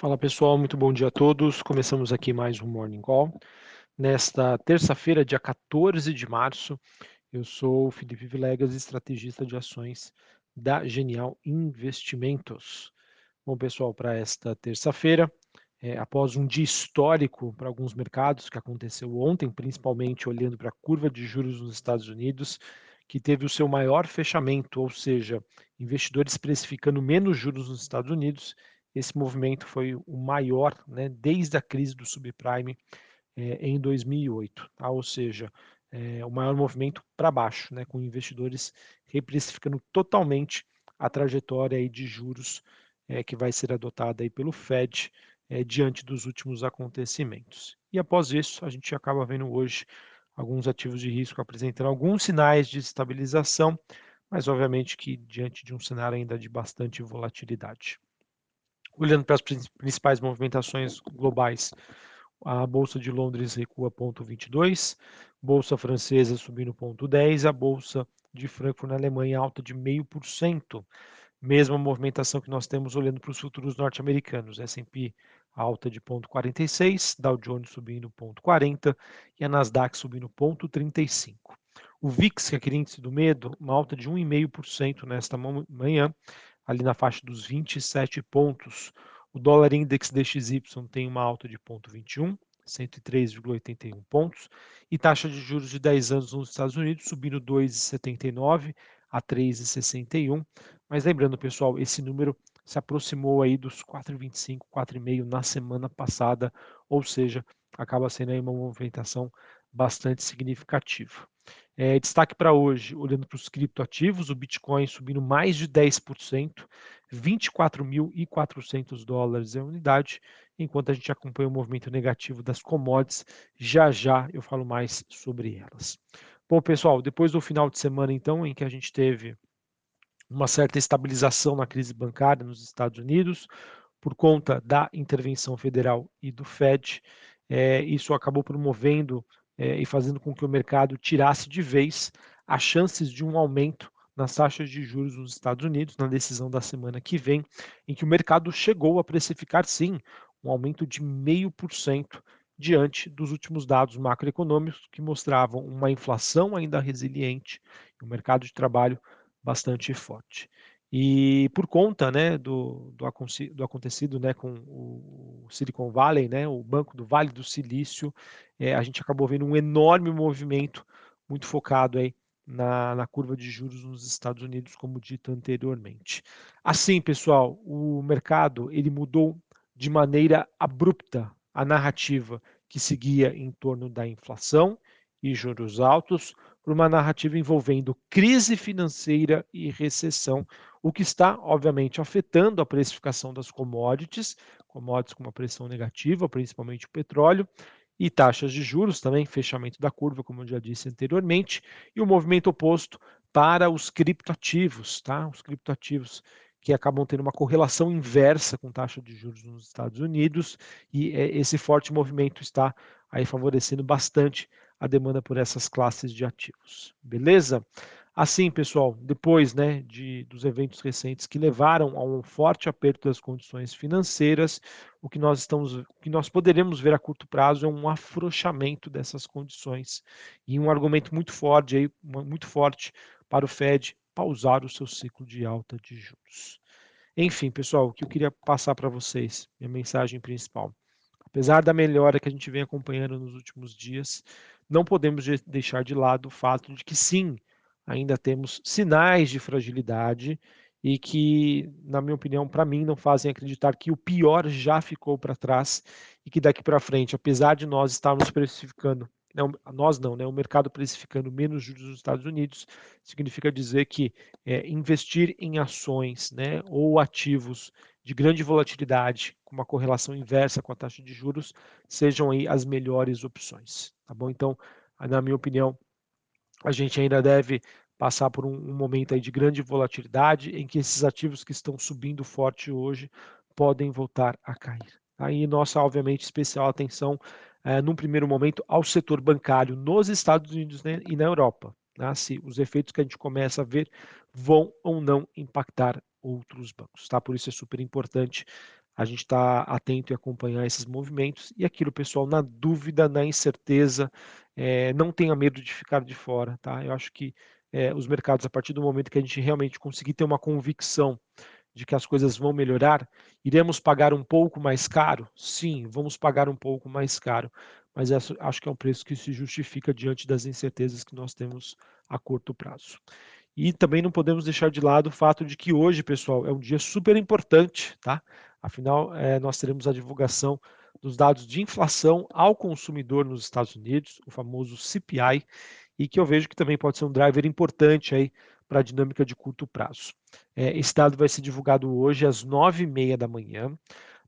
Fala pessoal, muito bom dia a todos. Começamos aqui mais um Morning Call. Nesta terça-feira, dia 14 de março, eu sou Felipe Vilegas, estrategista de ações da Genial Investimentos. Bom, pessoal, para esta terça-feira, é, após um dia histórico para alguns mercados que aconteceu ontem, principalmente olhando para a curva de juros nos Estados Unidos, que teve o seu maior fechamento, ou seja, investidores precificando menos juros nos Estados Unidos esse movimento foi o maior né, desde a crise do subprime é, em 2008, tá? ou seja, é, o maior movimento para baixo, né, com investidores reprecificando totalmente a trajetória aí de juros é, que vai ser adotada aí pelo Fed diante dos últimos acontecimentos. E após isso, a gente acaba vendo hoje alguns ativos de risco apresentando alguns sinais de estabilização, mas obviamente que diante de um cenário ainda de bastante volatilidade. Olhando para as principais movimentações globais, a Bolsa de Londres recua 0,22, Bolsa Francesa subindo 0,10, a Bolsa de Frankfurt na Alemanha alta de 0,5%. Mesma movimentação que nós temos olhando para os futuros norte-americanos, S&P alta de 0,46, Dow Jones subindo 0,40 e a Nasdaq subindo 0,35. O VIX, que é aquele índice do medo, uma alta de 1,5% nesta manhã, ali na faixa dos 27 pontos. O dólar index DXY tem uma alta de 0,21, 103,81 pontos, e taxa de juros de 10 anos nos Estados Unidos subindo 2,79 a 3,61. Mas lembrando, pessoal, esse número se aproximou aí dos 4,25, 4,5 na semana passada, ou seja, acaba sendo aí uma movimentação bastante significativa. É, destaque para hoje, olhando para os criptoativos, o Bitcoin subindo mais de 10%, 24.400 dólares a unidade, enquanto a gente acompanha o movimento negativo das commodities. Já já eu falo mais sobre elas. Bom, pessoal, depois do final de semana, então, em que a gente teve uma certa estabilização na crise bancária nos Estados Unidos, por conta da intervenção federal e do Fed, é, isso acabou promovendo é, e fazendo com que o mercado tirasse de vez as chances de um aumento nas taxas de juros nos Estados Unidos, na decisão da semana que vem, em que o mercado chegou a precificar, sim, um aumento de 0,5% diante dos últimos dados macroeconômicos que mostravam uma inflação ainda resiliente e um mercado de trabalho bastante forte. E por conta né, do, do, do, acontecido né, com o Silicon Valley, né, o Banco do Vale do Silício, é, a gente acabou vendo um enorme movimento muito focado aí na, na, curva de juros nos Estados Unidos, como dito anteriormente. Assim, pessoal, o mercado ele mudou de maneira abrupta a narrativa que seguia em torno da inflação e juros altos para uma narrativa envolvendo crise financeira e recessão, o que está, obviamente, afetando a precificação das commodities, commodities com uma pressão negativa, principalmente o petróleo, e taxas de juros também, fechamento da curva, como eu já disse anteriormente, e o movimento oposto para os criptoativos, tá? Os criptoativos que acabam tendo uma correlação inversa com taxa de juros nos Estados Unidos, e é, esse forte movimento está aí favorecendo bastante a demanda por essas classes de ativos. Beleza? Assim, pessoal, depois né, de, dos eventos recentes que levaram a um forte aperto das condições financeiras, o que nós estamos, o que nós poderemos ver a curto prazo é um afrouxamento dessas condições e um argumento muito forte, aí, muito forte para o Fed pausar o seu ciclo de alta de juros. Enfim, pessoal, o que eu queria passar para vocês, minha mensagem principal. Apesar da melhora que a gente vem acompanhando nos últimos dias, não podemos deixar de lado o fato de que sim, ainda temos sinais de fragilidade e que, na minha opinião, para mim, não fazem acreditar que o pior já ficou para trás e que daqui para frente, apesar de nós estarmos precificando, não, nós não, né, o mercado precificando menos juros nos Estados Unidos, significa dizer que é, investir em ações né, ou ativos de grande volatilidade, com uma correlação inversa com a taxa de juros, sejam aí as melhores opções, tá bom? Então, na minha opinião, a gente ainda deve passar por um, um, momento aí de grande volatilidade em que esses ativos que estão subindo forte hoje podem voltar a cair. Aí nossa, obviamente, especial atenção é, num primeiro momento ao setor bancário nos Estados Unidos né, e na Europa. Né, se os efeitos que a gente começa a ver vão ou não impactar outros bancos. Tá? Por isso é super importante a gente está atento e acompanhar esses movimentos. E aquilo, pessoal, na dúvida, na incerteza, é, não tenha medo de ficar de fora, tá? Eu acho que é, os mercados, a partir do momento que a gente realmente conseguir ter uma convicção de que as coisas vão melhorar, iremos pagar um pouco mais caro? Sim, vamos pagar um pouco mais caro, mas acho que é um preço que se justifica diante das incertezas que nós temos a curto prazo. E também não podemos deixar de lado o fato de que hoje, pessoal, é um dia super importante, tá? Afinal, é, nós teremos a divulgação dos dados de inflação ao consumidor nos Estados Unidos, o famoso CPI, e que eu vejo que também pode ser um driver importante aí para a dinâmica de curto prazo. É, esse dado vai ser divulgado hoje às 9h30 da manhã.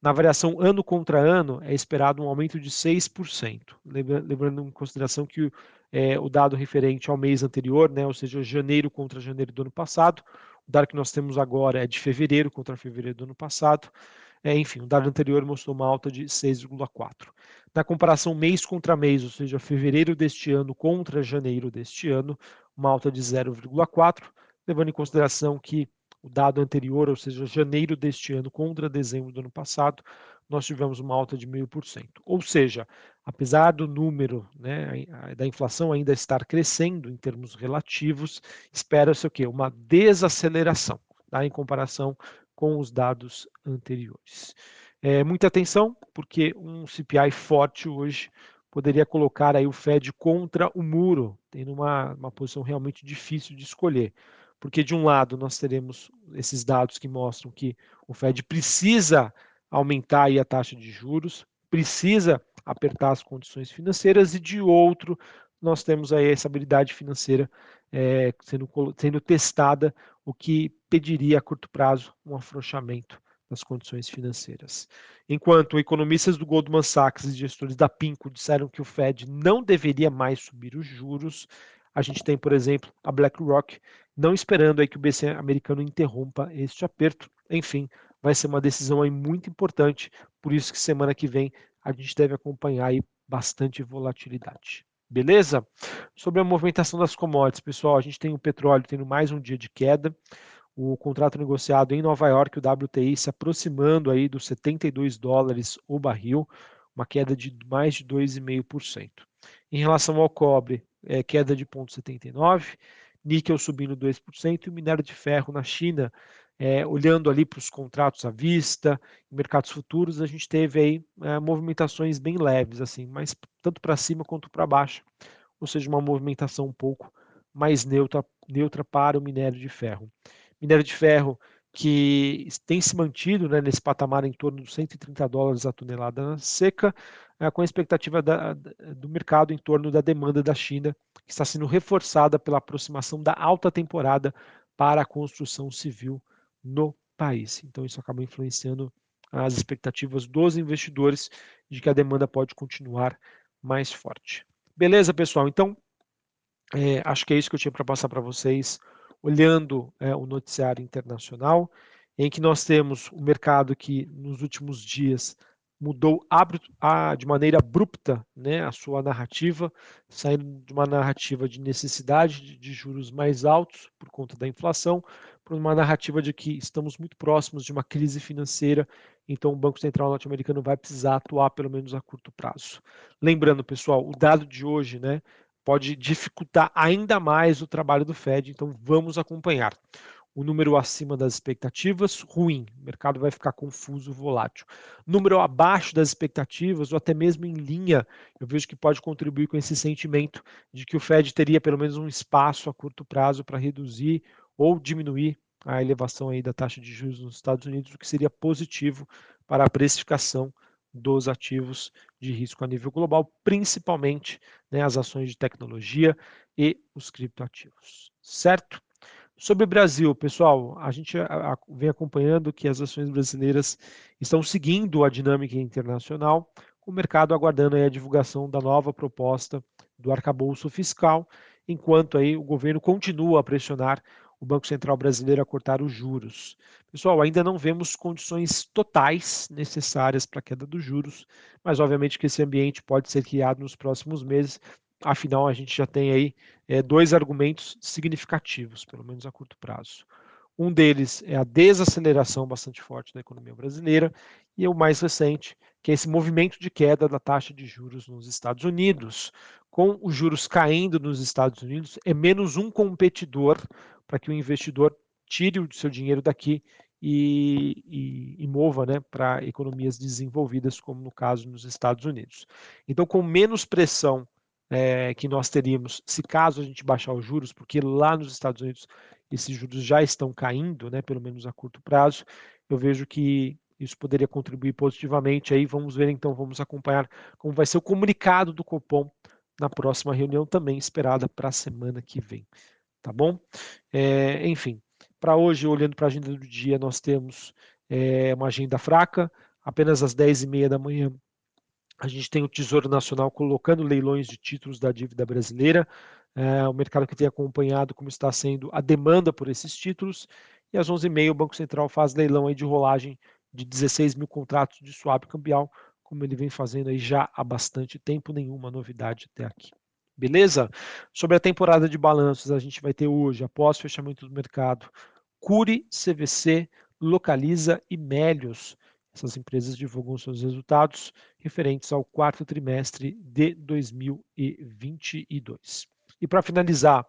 Na variação ano contra ano, é esperado um aumento de 6%. Lembrando em consideração que é, o dado referente ao mês anterior, né, ou seja, janeiro contra janeiro do ano passado, o dado que nós temos agora é de fevereiro contra fevereiro do ano passado. É, enfim, o dado anterior mostrou uma alta de 6,4. Na comparação mês contra mês, ou seja, fevereiro deste ano contra janeiro deste ano, uma alta de 0,4, levando em consideração que o dado anterior, ou seja, janeiro deste ano contra dezembro do ano passado, nós tivemos uma alta de 0,5%. Ou seja, apesar do número né, da inflação ainda estar crescendo em termos relativos, espera-se o quê? Uma desaceleração tá, em comparação com os dados anteriores. É, muita atenção, porque um CPI forte hoje poderia colocar aí o Fed contra o muro, tendo uma, uma posição realmente difícil de escolher. Porque, de um lado, nós teremos esses dados que mostram que o Fed precisa aumentar aí a taxa de juros, precisa apertar as condições financeiras, e de outro, nós temos aí essa habilidade financeira é, sendo, sendo testada, o que pediria a curto prazo um afrouxamento das condições financeiras. Enquanto economistas do Goldman Sachs e gestores da Pinco disseram que o Fed não deveria mais subir os juros, a gente tem, por exemplo, a BlackRock não esperando aí que o BC americano interrompa este aperto. Enfim, vai ser uma decisão aí muito importante, por isso que semana que vem a gente deve acompanhar aí bastante volatilidade. Beleza? Sobre a movimentação das commodities, pessoal, a gente tem o petróleo tendo mais um dia de queda, o contrato negociado em Nova York, o WTI, se aproximando aí dos 72 dólares o barril, uma queda de mais de 2,5%. Em relação ao cobre, é, queda de 0,79%, níquel subindo 2%, e o minério de ferro na China, é, olhando ali para os contratos à vista, mercados futuros, a gente teve aí é, movimentações bem leves, assim, mas tanto para cima quanto para baixo, ou seja, uma movimentação um pouco mais neutra, neutra para o minério de ferro minério de ferro que tem se mantido né, nesse patamar em torno dos 130 dólares a tonelada seca, é, com a expectativa da, do mercado em torno da demanda da China, que está sendo reforçada pela aproximação da alta temporada para a construção civil no país. Então, isso acaba influenciando as expectativas dos investidores de que a demanda pode continuar mais forte. Beleza, pessoal? Então, é, acho que é isso que eu tinha para passar para vocês olhando é, o noticiário internacional, em que nós temos o mercado que nos últimos dias mudou de maneira abrupta né, a sua narrativa, saindo de uma narrativa de necessidade de juros mais altos por conta da inflação, para uma narrativa de que estamos muito próximos de uma crise financeira, então o Banco Central norte-americano vai precisar atuar pelo menos a curto prazo. Lembrando, pessoal, o dado de hoje, né, pode dificultar ainda mais o trabalho do Fed, então vamos acompanhar. O número acima das expectativas, ruim, o mercado vai ficar confuso, volátil. Número abaixo das expectativas, ou até mesmo em linha, eu vejo que pode contribuir com esse sentimento de que o Fed teria pelo menos um espaço a curto prazo para reduzir ou diminuir a elevação aí da taxa de juros nos Estados Unidos, o que seria positivo para a precificação dos ativos de risco a nível global, principalmente né, as ações de tecnologia e os criptoativos, certo? Sobre o Brasil, pessoal, a gente vem acompanhando que as ações brasileiras estão seguindo a dinâmica internacional, com o mercado aguardando a divulgação da nova proposta do arcabouço fiscal, enquanto aí o governo continua a pressionar o Banco Central brasileiro a cortar os juros. Pessoal, ainda não vemos condições totais necessárias para a queda dos juros, mas obviamente que esse ambiente pode ser criado nos próximos meses. Afinal, a gente já tem aí é, dois argumentos significativos, pelo menos a curto prazo. Um deles é a desaceleração bastante forte da economia brasileira, e o mais recente, que é esse movimento de queda da taxa de juros nos Estados Unidos. Com os juros caindo nos Estados Unidos, é menos um competidor para que o investidor tire o seu dinheiro daqui e, e, e mova né, para economias desenvolvidas, como no caso nos Estados Unidos. Então, com menos pressão é, que nós teríamos se caso a gente baixar os juros, porque lá nos Estados Unidos esses juros já estão caindo, né, pelo menos a curto prazo, eu vejo que isso poderia contribuir positivamente. Aí vamos ver então, vamos acompanhar como vai ser o comunicado do Copom na próxima reunião, também esperada para a semana que vem. Tá bom? É, enfim, para hoje, olhando para a agenda do dia, nós temos é, uma agenda fraca, apenas às 10h30 da manhã. A gente tem o Tesouro Nacional colocando leilões de títulos da dívida brasileira, é, o mercado que tem acompanhado como está sendo a demanda por esses títulos. E às 11h30 o Banco Central faz leilão aí de rolagem de 16 mil contratos de swap cambial, como ele vem fazendo aí já há bastante tempo, nenhuma novidade até aqui. Beleza? Sobre a temporada de balanços, a gente vai ter hoje, após o fechamento do mercado, Cure, CVC, Localiza e Melios. Essas empresas divulgam seus resultados referentes ao quarto trimestre de 2022. E para finalizar,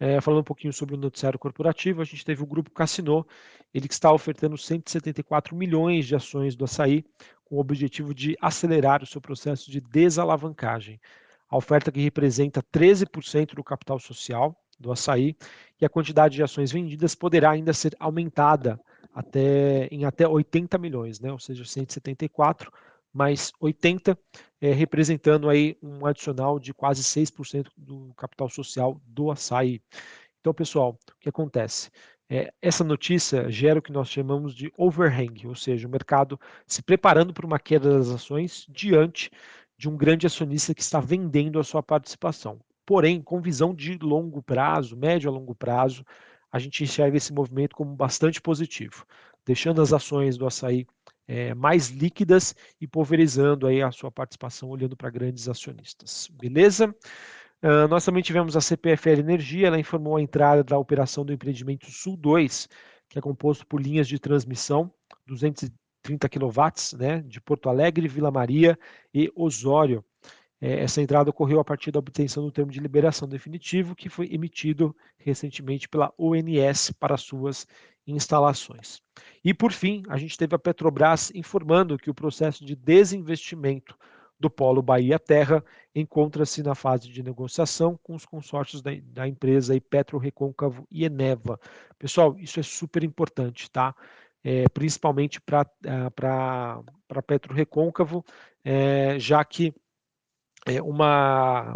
é, falando um pouquinho sobre o noticiário corporativo, a gente teve o grupo Cassino, ele que está ofertando 174 milhões de ações do açaí, com o objetivo de acelerar o seu processo de desalavancagem. A oferta que representa 13% do capital social do açaí e a quantidade de ações vendidas poderá ainda ser aumentada até, em até 80 milhões, né? ou seja, 174 mais 80, é, representando aí um adicional de quase 6% do capital social do açaí. Então, pessoal, o que acontece? É, essa notícia gera o que nós chamamos de overhang, ou seja, o mercado se preparando para uma queda das ações diante de um grande acionista que está vendendo a sua participação. Porém, com visão de longo prazo, médio a longo prazo, a gente enxerga esse movimento como bastante positivo, deixando as ações do açaí é, mais líquidas e pulverizando aí a sua participação olhando para grandes acionistas. Beleza? Uh, nós também tivemos a CPFL Energia, ela informou a entrada da operação do empreendimento Sul 2, que é composto por linhas de transmissão 230 kW, né, de Porto Alegre, Vila Maria e Osório. É, essa entrada ocorreu a partir da obtenção do termo de liberação definitivo, que foi emitido recentemente pela ONS para suas instalações. E, por fim, a gente teve a Petrobras informando que o processo de desinvestimento do Polo Bahia Terra encontra-se na fase de negociação com os consórcios da, da empresa aí, Petro Recôncavo e Eneva. Pessoal, isso é super importante, tá? É, principalmente para Petro Recôncavo, é, já que é, uma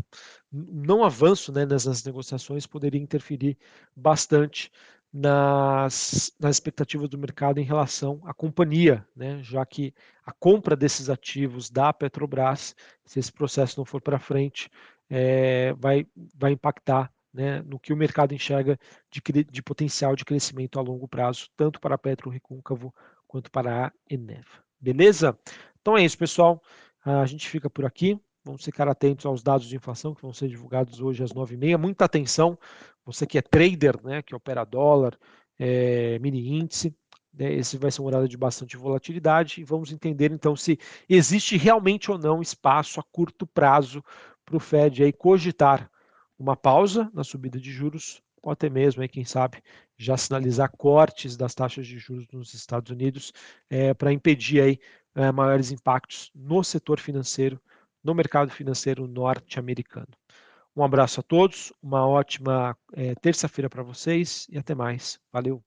não avanço né, nessas negociações poderia interferir bastante nas, nas expectativas do mercado em relação à companhia, né? já que a compra desses ativos da Petrobras, se esse processo não for para frente, é, vai, vai impactar né, no que o mercado enxerga de, de, potencial de crescimento a longo prazo, tanto para a Petro Recôncavo quanto para a Eneva. Beleza? Então é isso, pessoal. A gente fica por aqui. Vamos ficar atentos aos dados de inflação que vão ser divulgados hoje às 9h30. Muita atenção, você que é trader, né, que opera dólar, é, mini índice, né, esse vai ser um horário de bastante volatilidade e vamos entender então se existe realmente ou não espaço a curto prazo para o Fed aí cogitar uma pausa na subida de juros ou até mesmo, aí, quem sabe, já sinalizar cortes das taxas de juros nos Estados Unidos é, para impedir aí, é, maiores impactos no setor financeiro no mercado financeiro norte-americano. Um abraço a todos, uma ótima é, terça-feira para vocês e até mais. Valeu!